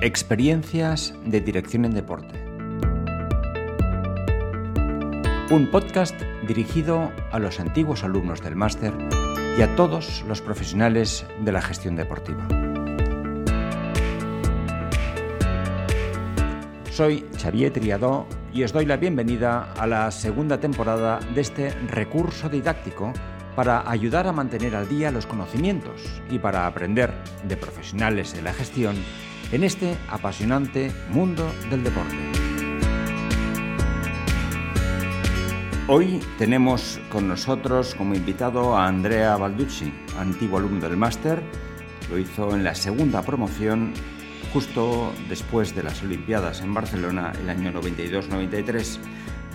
Experiencias de Dirección en Deporte. Un podcast dirigido a los antiguos alumnos del máster y a todos los profesionales de la gestión deportiva. Soy Xavier Triadó y os doy la bienvenida a la segunda temporada de este recurso didáctico para ayudar a mantener al día los conocimientos y para aprender de profesionales de la gestión en este apasionante mundo del deporte. Hoy tenemos con nosotros como invitado a Andrea Balducci, antiguo alumno del máster. Lo hizo en la segunda promoción justo después de las Olimpiadas en Barcelona el año 92-93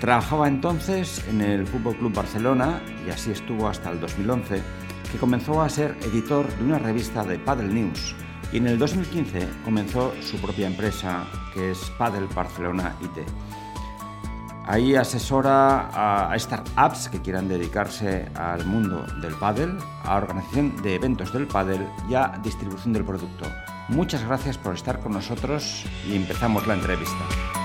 Trabajaba entonces en el Fútbol Club Barcelona y así estuvo hasta el 2011, que comenzó a ser editor de una revista de Paddle News y en el 2015 comenzó su propia empresa que es Paddle Barcelona IT. Ahí asesora a startups que quieran dedicarse al mundo del paddle, a organización de eventos del paddle y a distribución del producto. Muchas gracias por estar con nosotros y empezamos la entrevista.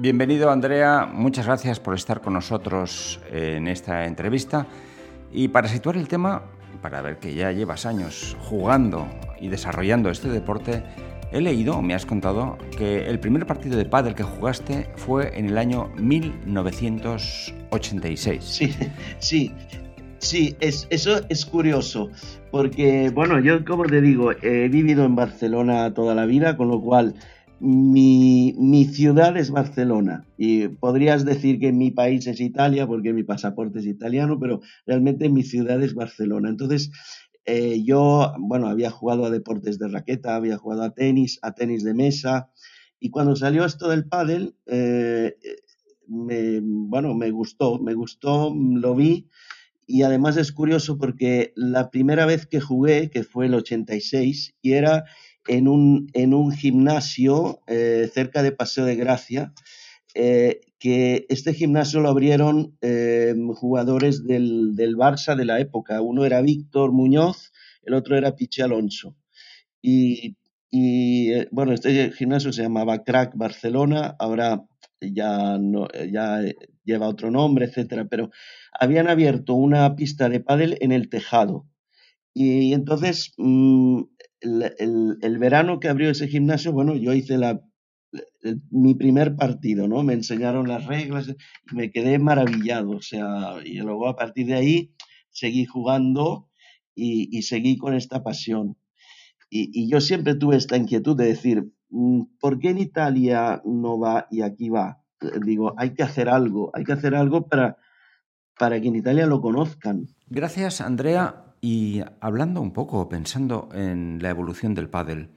Bienvenido Andrea, muchas gracias por estar con nosotros en esta entrevista. Y para situar el tema, para ver que ya llevas años jugando y desarrollando este deporte, he leído, me has contado, que el primer partido de pádel que jugaste fue en el año 1986. Sí, sí. Sí, es, eso es curioso, porque, bueno, yo como te digo, he vivido en Barcelona toda la vida, con lo cual mi, mi, ciudad es Barcelona. Y podrías decir que mi país es Italia porque mi pasaporte es italiano, pero realmente mi ciudad es Barcelona. Entonces, eh, yo, bueno, había jugado a deportes de raqueta, había jugado a tenis, a tenis de mesa. Y cuando salió esto del pádel, eh, bueno, me gustó, me gustó, lo vi. Y además es curioso porque la primera vez que jugué, que fue el 86, y era en un, en un gimnasio eh, cerca de Paseo de Gracia, eh, que este gimnasio lo abrieron eh, jugadores del, del, Barça de la época. Uno era Víctor Muñoz, el otro era Pichi Alonso. Y, y bueno, este gimnasio se llamaba Crack Barcelona, ahora ya, no, ya lleva otro nombre, etcétera, pero habían abierto una pista de pádel en el tejado. Y, entonces mm, el, verano que abrió ese gimnasio, bueno, yo hice la, mi primer partido, ¿no? Me enseñaron las reglas y me quedé maravillado, o sea, y luego a partir de ahí seguí jugando y, seguí con esta pasión. Y, yo siempre tuve esta inquietud de decir, mm, ¿por qué en Italia no va y aquí va? Digo, hay que hacer algo, hay que hacer algo para, para que en Italia lo conozcan. Gracias, Andrea. Y hablando un poco, pensando en la evolución del pádel,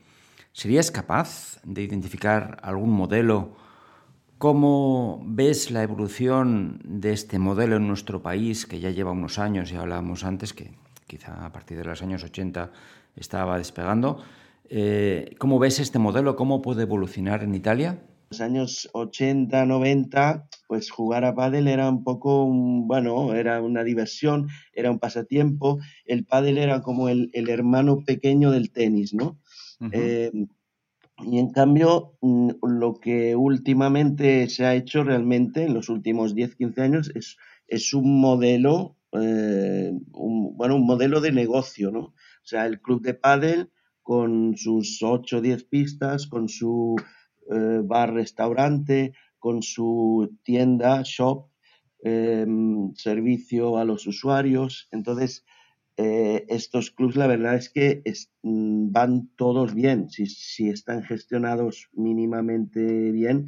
¿serías capaz de identificar algún modelo? ¿Cómo ves la evolución de este modelo en nuestro país, que ya lleva unos años, y hablábamos antes, que quizá a partir de los años 80 estaba despegando? Eh, ¿Cómo ves este modelo? ¿Cómo puede evolucionar en Italia? Los años 80, 90, pues jugar a pádel era un poco, bueno, era una diversión, era un pasatiempo. El pádel era como el, hermano pequeño del tenis, ¿no? Eh, y en cambio, mm, lo que últimamente se ha hecho realmente en los últimos 10, 15 años es, es un modelo, eh, bueno, un modelo de negocio, ¿no? O sea, el club de pádel con sus 8 o 10 pistas, con su eh, bar-restaurante, con su tienda, shop, em, servicio a los usuarios. Entonces, eh, estos clubs la verdad es que mm, van todos bien, si, están gestionados mínimamente bien,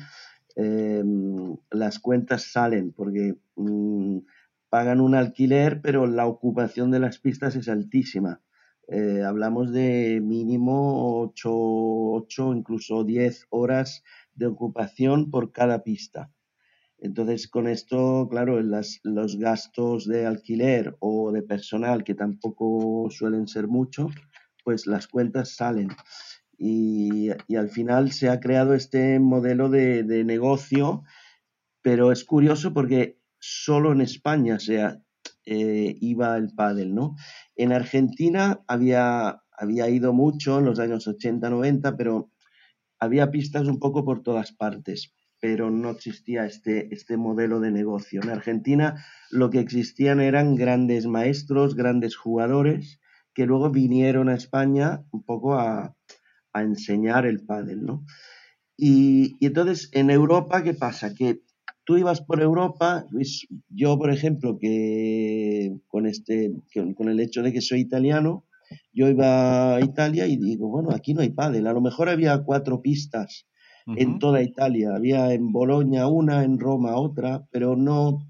em, las cuentas salen porque mm, pagan un alquiler, pero la ocupación de las pistas es altísima. Eh, hablamos de mínimo 8, incluso 10 horas de ocupación por cada pista. Entonces, con esto, claro, los gastos de alquiler o de personal, que tampoco suelen ser mucho, pues las cuentas salen. Y, al final se ha creado este modelo de, negocio pero es curioso porque solo en España sea, eh, iba el pádel, ¿no? En Argentina había, había ido mucho en los años 80, 90, pero había pistas un poco por todas partes, pero no existía este, este modelo de negocio. En Argentina lo que existían eran grandes maestros, grandes jugadores, que luego vinieron a España un poco a, enseñar el pádel, ¿no? Y, y, entonces en Europa, ¿qué pasa? Que tú ibas por Europa, yo por ejemplo, que con, este, con el hecho de que soy italiano, yo iba a Italia y digo, bueno, aquí no hay pádel. A lo mejor había cuatro pistas en toda Italia. Había en Bolonia una, en Roma otra, pero no,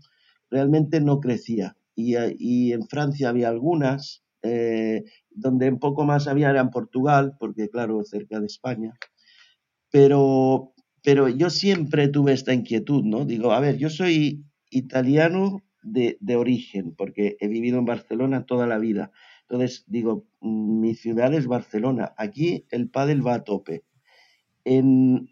realmente no crecía. Y, y en Francia había algunas, eh, donde un poco más había era en Portugal, porque claro, cerca de España. Pero, pero yo siempre tuve esta inquietud, ¿no? Digo, a ver, yo soy italiano de, de origen, porque he vivido en Barcelona toda la vida entonces, digo, mi ciudad es Barcelona. Aquí el pádel va a tope. En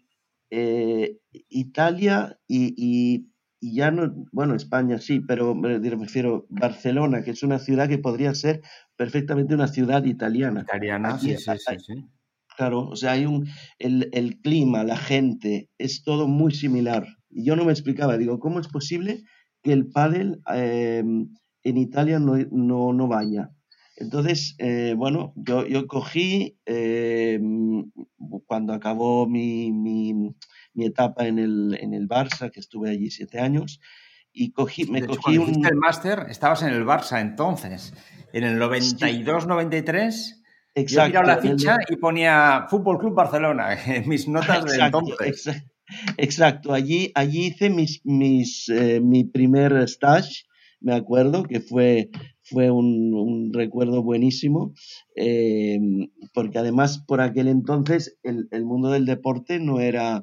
eh, Italia y, ya no, bueno, España sí, pero me refiero Barcelona, que es una ciudad que podría ser perfectamente una ciudad italiana. Italiana, sí, sí, sí, Claro, o sea, hay un, el, clima, la gente, es todo muy similar. Y yo no me explicaba, digo, ¿cómo es posible que el pádel eh, en Italia no, no, no vaya? Entonces, eh, bueno, yo, yo cogí, eh, cuando acabó mi, mi, etapa en el, en el Barça, que estuve allí siete años, y cogí, me cogí un... el máster, estabas en el Barça entonces, en el 92-93... Exacto. Yo la ficha y ponía Fútbol Club Barcelona en mis notas de entonces. Exacto, allí, allí hice mis, mis, eh, mi primer stage, me acuerdo, que fue fue un, recuerdo buenísimo, eh, porque además por aquel entonces el, mundo del deporte no era,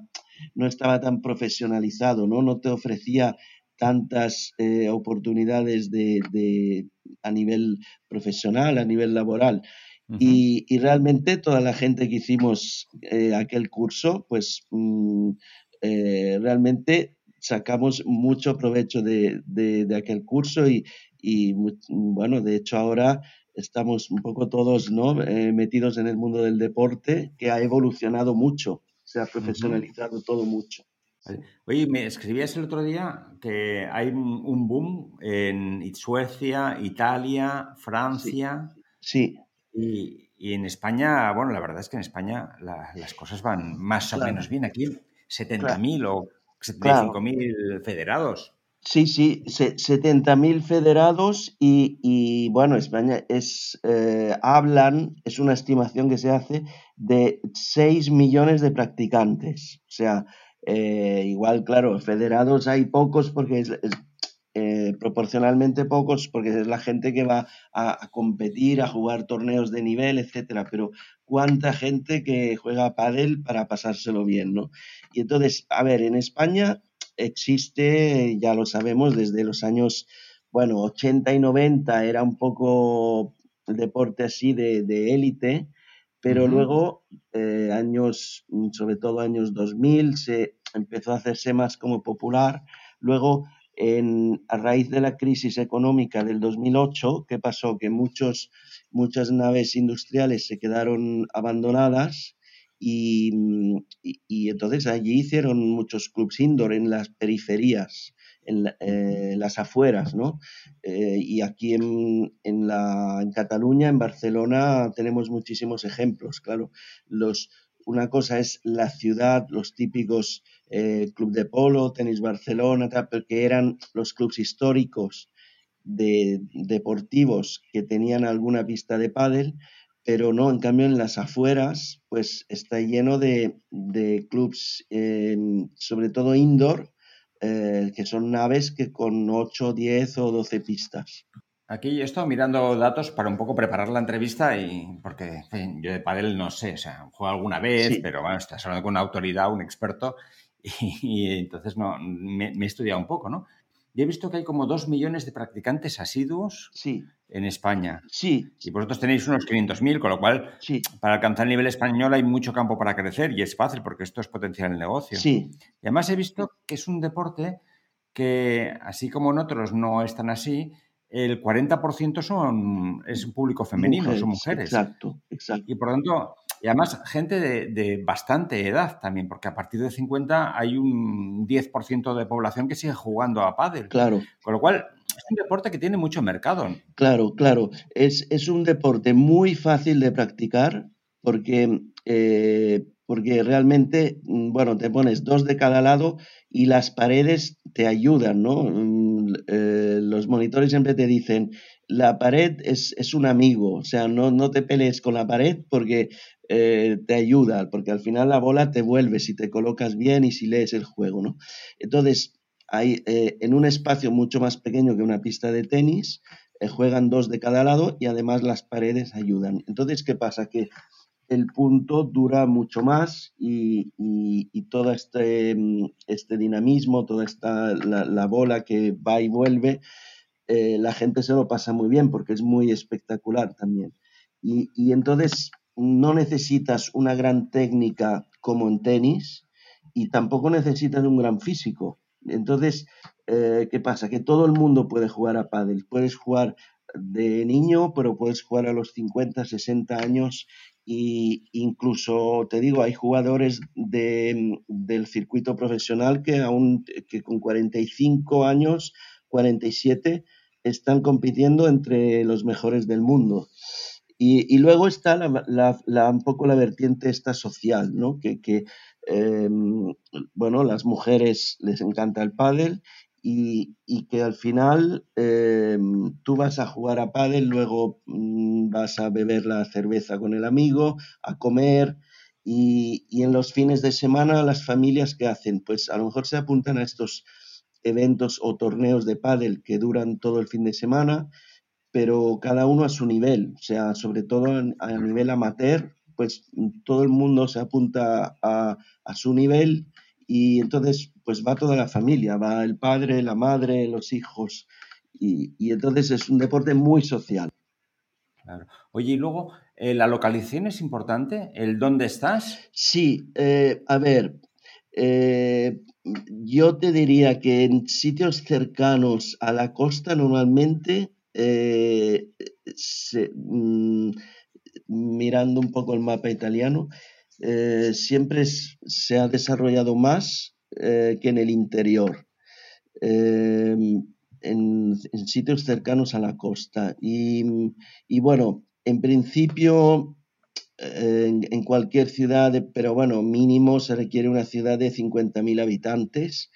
no estaba tan profesionalizado, ¿no? No te ofrecía tantas eh, oportunidades de, a nivel profesional, a nivel laboral. Y, realmente toda la gente que hicimos eh, aquel curso, pues mm, realmente sacamos mucho provecho de, de, aquel curso y, y bueno, de hecho ahora estamos un poco todos ¿no? Eh, metidos en el mundo del deporte que ha evolucionado mucho, se ha profesionalizado todo mucho. Oye, me escribías el otro día que hay un boom en Suecia, Italia, Francia. Sí. Y, y, en España, bueno, la verdad es que en España las cosas van más o menos bien. Aquí 70.000 o 75.000 federados. Sí, sí, 70.000 federados y, bueno, España es, eh, hablan, es una estimación que se hace de 6 millones de practicantes. O sea, eh, igual, claro, federados hay pocos porque es, eh, proporcionalmente pocos porque es la gente que va a, competir, a jugar torneos de nivel, etcétera, pero cuánta gente que juega pádel para pasárselo bien, ¿no? Y entonces, a ver, en España existe, ya lo sabemos, desde los años, bueno, 80 y 90 era un poco el deporte así de, élite, pero luego, eh, años, sobre todo años 2000, se empezó a hacerse más como popular. Luego, en, a raíz de la crisis económica del 2008, ¿qué pasó? Que muchos, muchas naves industriales se quedaron abandonadas Mm, y, entonces allí hicieron muchos clubs indoor en las periferias, en, eh, las afueras, ¿no? Eh, y aquí en, en, la, en Cataluña, en Barcelona, tenemos muchísimos ejemplos, claro. Los, una cosa es la ciudad, los típicos eh, club de polo, tenis Barcelona, que eran los clubs históricos de, deportivos que tenían alguna pista de pádel, pero no, en cambio en las afueras, pues está lleno de, de sobre todo indoor, eh, que son naves que con 8, 10 o 12 pistas. Aquí he estado mirando datos para un poco preparar la entrevista y porque yo de pádel no sé, o sea, juego alguna vez, pero bueno, estás hablando con una autoridad, un experto y, entonces no, me, me, he estudiado un poco, ¿no? Y he visto que hay como dos millones de practicantes asiduos sí. en España. Sí. Y vosotros tenéis unos 500.000, con lo cual, sí. para alcanzar el nivel español hay mucho campo para crecer y es fácil porque esto es potenciar el negocio. Sí. Y además he visto que es un deporte que, así como en otros no están así, el 40% son, es un público femenino, son mujeres. Exacto, exacto. Y por lo tanto, y además gente de, bastante edad también, porque a partir de 50 hay un 10% de población que sigue jugando a pádel. Claro. Con lo cual, es un deporte que tiene mucho mercado. Claro, claro. Es, es un deporte muy fácil de practicar porque eh, porque realmente, mm, bueno, te pones dos de cada lado y las paredes te ayudan, ¿no? Mm, eh, los monitores siempre te dicen, la pared es, un amigo, o sea, no, no te pelees con la pared porque eh, te ayuda, porque al final la bola te vuelve si te colocas bien y si lees el juego, ¿no? Entonces, hay, eh, en un espacio mucho más pequeño que una pista de tenis, juegan dos de cada lado y además las paredes ayudan. Entonces, ¿qué pasa? Que el punto dura mucho más y, todo este, mm, este, dinamismo, toda esta, la, bola que va y vuelve, eh, la gente se lo pasa muy bien porque es muy espectacular también. Y, entonces no necesitas una gran técnica como en tenis y tampoco necesitas un gran físico. Entonces, eh, ¿qué pasa? Que todo el mundo puede jugar a pádel. Puedes jugar de niño, pero puedes jugar a los 50, 60 años y incluso te digo, hay jugadores de, del circuito profesional que aún que con 45 años, 47, están compitiendo entre los mejores del mundo. Y, luego está la, la, un poco la vertiente esta social, ¿no? Que, que em, bueno, las mujeres les encanta el pádel y, que al final em, tú vas a jugar a pádel, luego mm, vas a beber la cerveza con el amigo, a comer y, en los fines de semana las familias que hacen, pues a lo mejor se apuntan a estos eventos o torneos de pádel que duran todo el fin de semana, pero cada uno a su nivel, o sea, sobre todo a nivel amateur, pues todo el mundo se apunta a, a su nivel y entonces pues va toda la familia, va el padre, la madre, los hijos y, entonces es un deporte muy social. Claro. Oye, y luego, eh, ¿la localización es importante? ¿El dónde estás? Sí, eh, a ver, eh, yo te diría que en sitios cercanos a la costa normalmente, mm, mirando un poco el mapa italiano, siempre se ha desarrollado más eh, que en el interior, em, en, sitios cercanos a la costa. Y, bueno, en principio, en, cualquier ciudad, pero bueno, mínimo se requiere una ciudad de 50.000 habitantes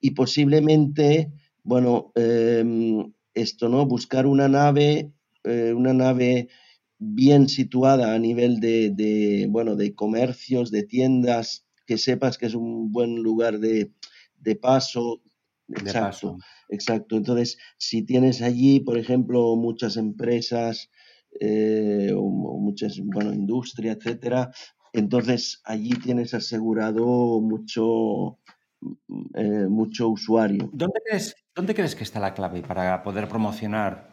y posiblemente, bueno, em, esto, ¿no? Buscar una nave, eh, una nave bien situada a nivel de, bueno, de comercios, de tiendas, que sepas que es un buen lugar de, paso. Exacto, exacto. Entonces, si tienes allí, por ejemplo, muchas empresas eh, o, muchas, bueno, industria, etcétera, entonces allí tienes asegurado mucho, eh, mucho usuario. ¿Dónde crees, ¿Dónde crees que está la clave para poder promocionar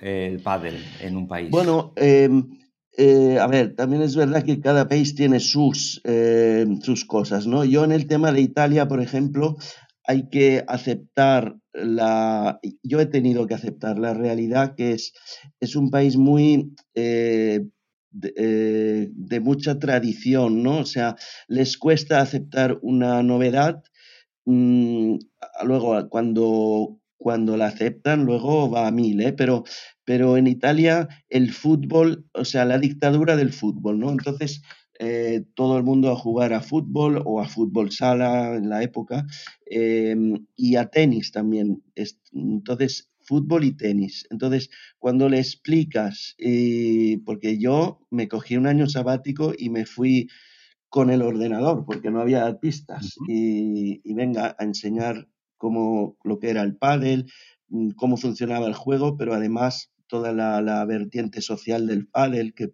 el pádel en un país? Bueno, em, eh, a ver, también es verdad que cada país tiene sus, em, sus cosas, ¿no? Yo en el tema de Italia, por ejemplo, hay que aceptar la... Yo he tenido que aceptar la realidad que es, es un país muy... Eh, eh, de, mucha tradición, ¿no? O sea, les cuesta aceptar una novedad. Mm, luego, cuando, cuando la aceptan, luego va a mil, ¿eh? Pero, pero en Italia el fútbol, o sea, la dictadura del fútbol, ¿no? Entonces, eh, todo el mundo a jugar a fútbol o a fútbol sala en la época em, y a tenis también. Entonces, fútbol y tenis. Entonces, cuando le explicas, porque yo me cogí un año sabático y me fui con el ordenador, porque no había pistas, y, y venga a enseñar como lo que era el pádel, mm, cómo funcionaba el juego, pero además toda la, vertiente social del pádel que,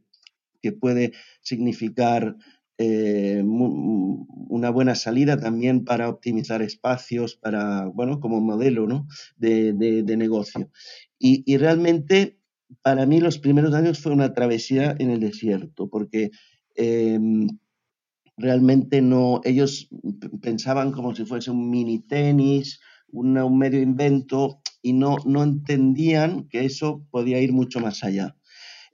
que puede significar eh, una buena salida también para optimizar espacios, para, bueno, como modelo ¿no? de, de, negocio. Y, y, realmente, para mí los primeros años fue una travesía en el desierto, porque em, realmente no, ellos pensaban como si fuese un mini tenis, un medio invento y no, no entendían que eso podía ir mucho más allá.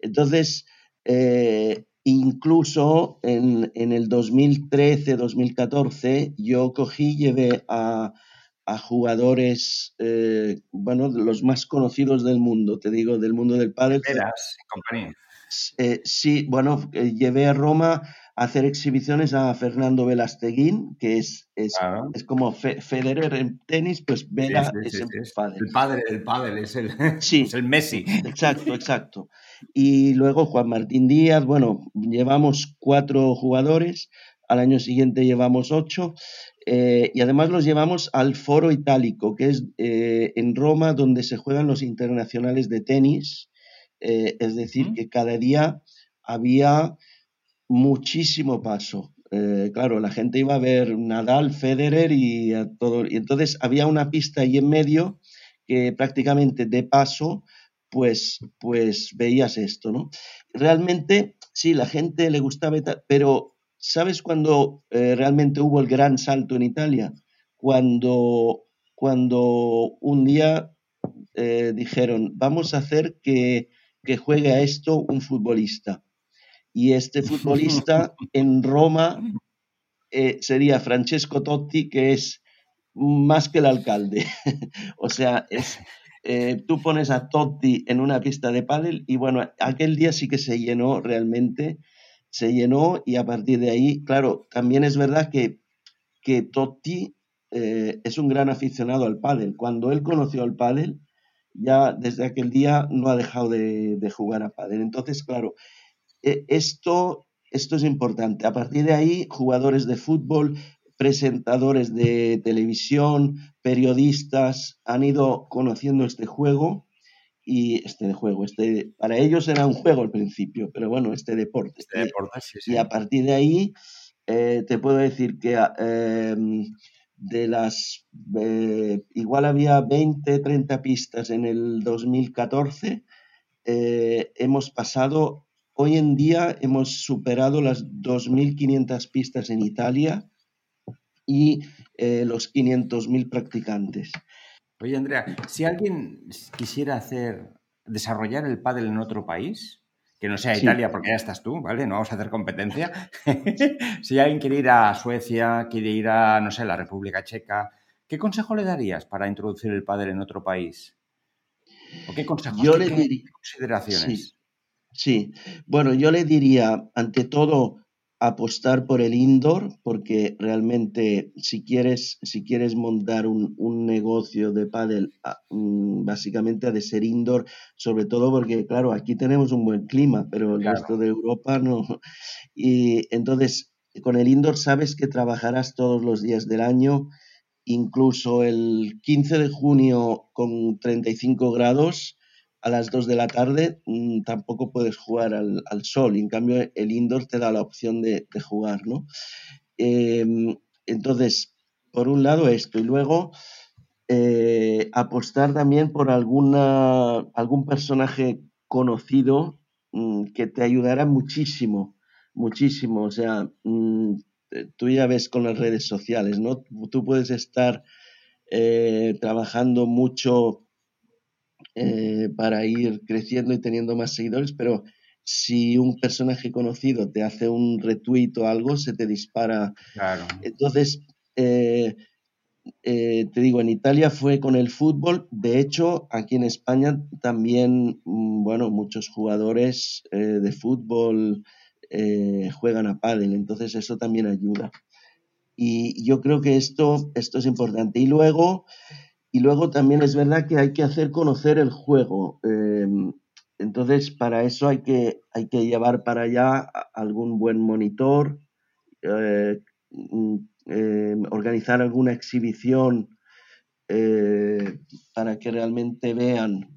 Entonces, eh, incluso en, el 2013-2014 yo cogí y llevé a, jugadores, eh, bueno, los más conocidos del mundo, te digo, del mundo del pádel. compañía. Eh, sí, bueno, llevé a Roma hacer exhibiciones a Fernando Velasteguín, que es, es, es como Federer en tenis, pues Vela es el padre. El padre del pádel, es el, es el Messi. Exacto, exacto. Y luego Juan Martín Díaz, bueno, llevamos cuatro jugadores, al año siguiente llevamos ocho, eh, y además los llevamos al Foro Itálico, que es eh, en Roma donde se juegan los internacionales de tenis, eh, es decir, que cada día había muchísimo paso. Eh, claro, la gente iba a ver Nadal, Federer y a todo. Y entonces había una pista ahí en medio que prácticamente de paso, pues, pues veías esto, ¿no? Realmente, sí, la gente le gustaba, pero ¿sabes cuándo eh, realmente hubo el gran salto en Italia? Cuando, cuando un día eh, dijeron, vamos a hacer que, que juegue a esto un futbolista y este futbolista en Roma eh, sería Francesco Totti, que es más que el alcalde. o sea, es, eh, tú pones a Totti en una pista de pádel y bueno, aquel día sí que se llenó realmente, se llenó y a partir de ahí, claro, también es verdad que, que Totti eh, es un gran aficionado al pádel. Cuando él conoció al pádel, ya desde aquel día no ha dejado de, de jugar a pádel. Entonces, claro, esto, esto es importante. A partir de ahí, jugadores de fútbol, presentadores de televisión, periodistas han ido conociendo este juego y este juego, este para ellos era un juego al principio, pero bueno, este deporte. Este y a partir de ahí eh, te puedo decir que em, de las eh, igual había 20, 30 pistas en el 2014, eh, hemos pasado Hoy en día hemos superado las 2.500 pistas en Italia y eh, los 500.000 practicantes. Oye, Andrea, si alguien quisiera hacer, desarrollar el pádel en otro país, que no sea Italia, porque ya estás tú, ¿vale? No vamos a hacer competencia. si alguien quiere ir a Suecia, quiere ir a, no sé, la República Checa, ¿qué consejo le darías para introducir el pádel en otro país? ¿O qué consejos, Yo le diría, consideraciones? Sí, bueno, yo le diría, ante todo, apostar por el indoor, porque realmente si quieres, si quieres montar un, negocio de pádel, ah, mm, básicamente ha de ser indoor, sobre todo porque, claro, aquí tenemos un buen clima, pero el resto de Europa no. Y entonces, con el indoor sabes que trabajarás todos los días del año, incluso el 15 de junio con 35 grados, a las 2 de la tarde mm, tampoco puedes jugar al, sol y en cambio el indoor te da la opción de, jugar, ¿no? Em, entonces, por un lado esto y luego eh, apostar también por alguna, algún personaje conocido mm, que te ayudará muchísimo, muchísimo. O sea, mm, tú ya ves con las redes sociales, ¿no? Tú puedes estar eh, trabajando mucho eh, para ir creciendo y teniendo más seguidores, pero si un personaje conocido te hace un retweet o algo, se te dispara. Entonces, eh, eh, te digo, en Italia fue con el fútbol. De hecho, aquí en España también, mm, bueno, muchos jugadores de fútbol juegan a pádel, entonces eso también ayuda. Y yo creo que esto, esto es importante. Y luego, y luego también es verdad que hay que hacer conocer el juego. Em, entonces, para eso hay que, hay que llevar para allá algún buen monitor, eh, mm, em, organizar alguna exhibición eh, para que realmente vean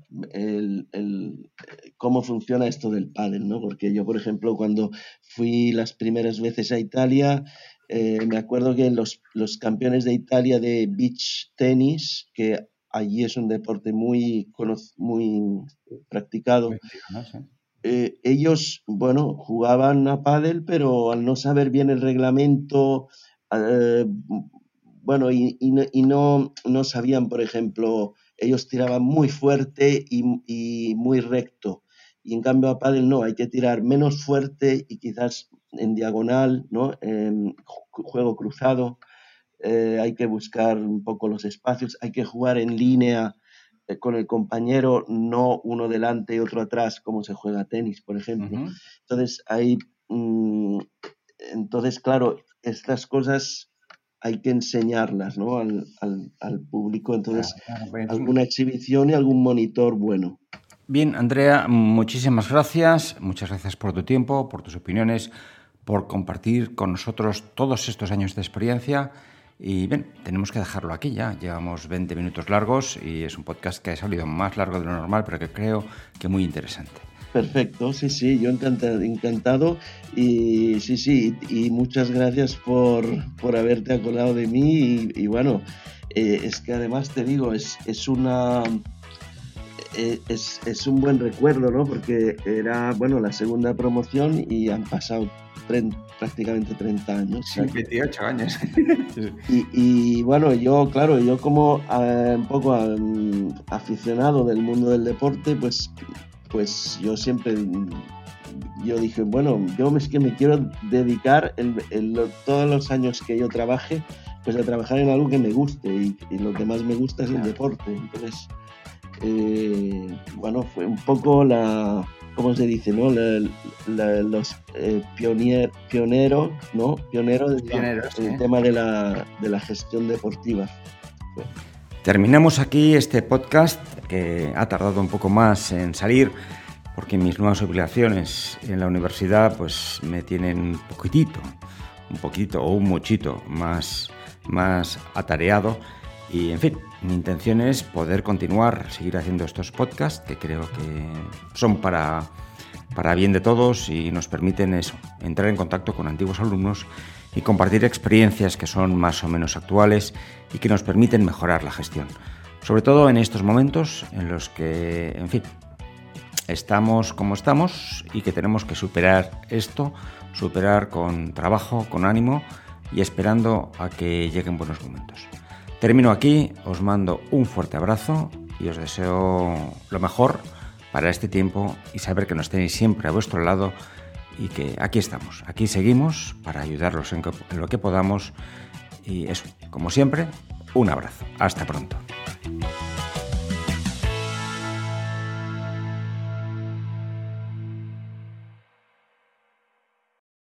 cómo funciona esto del pádel, ¿no? Porque yo, por ejemplo, cuando fui las primeras veces a Italia, eh, me acuerdo que los, los campeones de Italia de beach tenis, que allí es un deporte muy, muy practicado, eh, ellos, bueno, jugaban a pádel, pero al no saber bien el reglamento, eh, bueno, y, no, no, sabían, por ejemplo, ellos tiraban muy fuerte y, muy recto. Y en cambio a pádel no, hay que tirar menos fuerte y quizás en diagonal, ¿no? Juego cruzado. Eh, hay que buscar un poco los espacios, hay que jugar en línea eh, con el compañero, no uno delante y otro atrás, como se juega tenis, por ejemplo. Entonces, hay, mm, entonces, claro, estas cosas hay que enseñarlas ¿no? al, público. Entonces, alguna exhibición y algún monitor bueno. Bien, Andrea, muchísimas gracias. Muchas gracias por tu tiempo, por tus opiniones, por compartir con nosotros todos estos años de experiencia y bien, tenemos que dejarlo aquí ya. Llevamos 20 minutos largos y es un podcast que ha salido más largo de lo normal, pero que creo que muy interesante. Perfecto, sí, sí, yo encantado, encantado y sí, sí, y muchas gracias por, por haberte acordado de mí y, bueno, eh, es que además te digo, es, es una... Eh, es, es, un buen recuerdo, ¿no? Porque era, bueno, la segunda promoción y han pasado prácticamente 30 años. Sí, 28 años. y, bueno, yo, claro, yo como eh, un poco aficionado del mundo del deporte, pues, pues yo siempre, yo dije, bueno, yo es que me quiero dedicar todos los años que yo trabaje, pues a trabajar en algo que me guste y, lo que más me gusta es el deporte. Entonces, eh, bueno, fue un poco la ¿cómo se dice? ¿no? los eh, pioneros, ¿no? Pioneros del tema de la, gestión deportiva. Terminamos aquí este podcast que ha tardado un poco más en salir porque mis nuevas obligaciones en la universidad pues me tienen un poquitito, un poquito o un muchito más, más atareado y en fin, mi intención es poder continuar, seguir haciendo estos podcasts que creo que son para, para bien de todos y nos permiten eso, entrar en contacto con antiguos alumnos y compartir experiencias que son más o menos actuales y que nos permiten mejorar la gestión. Sobre todo en estos momentos en los que, en fin, estamos como estamos y que tenemos que superar esto, superar con trabajo, con ánimo y esperando a que lleguen buenos momentos. Termino aquí, os mando un fuerte abrazo y os deseo lo mejor para este tiempo y saber que nos tenéis siempre a vuestro lado y que aquí estamos, aquí seguimos para ayudaros en, lo que podamos y eso, como siempre, un abrazo. Hasta pronto.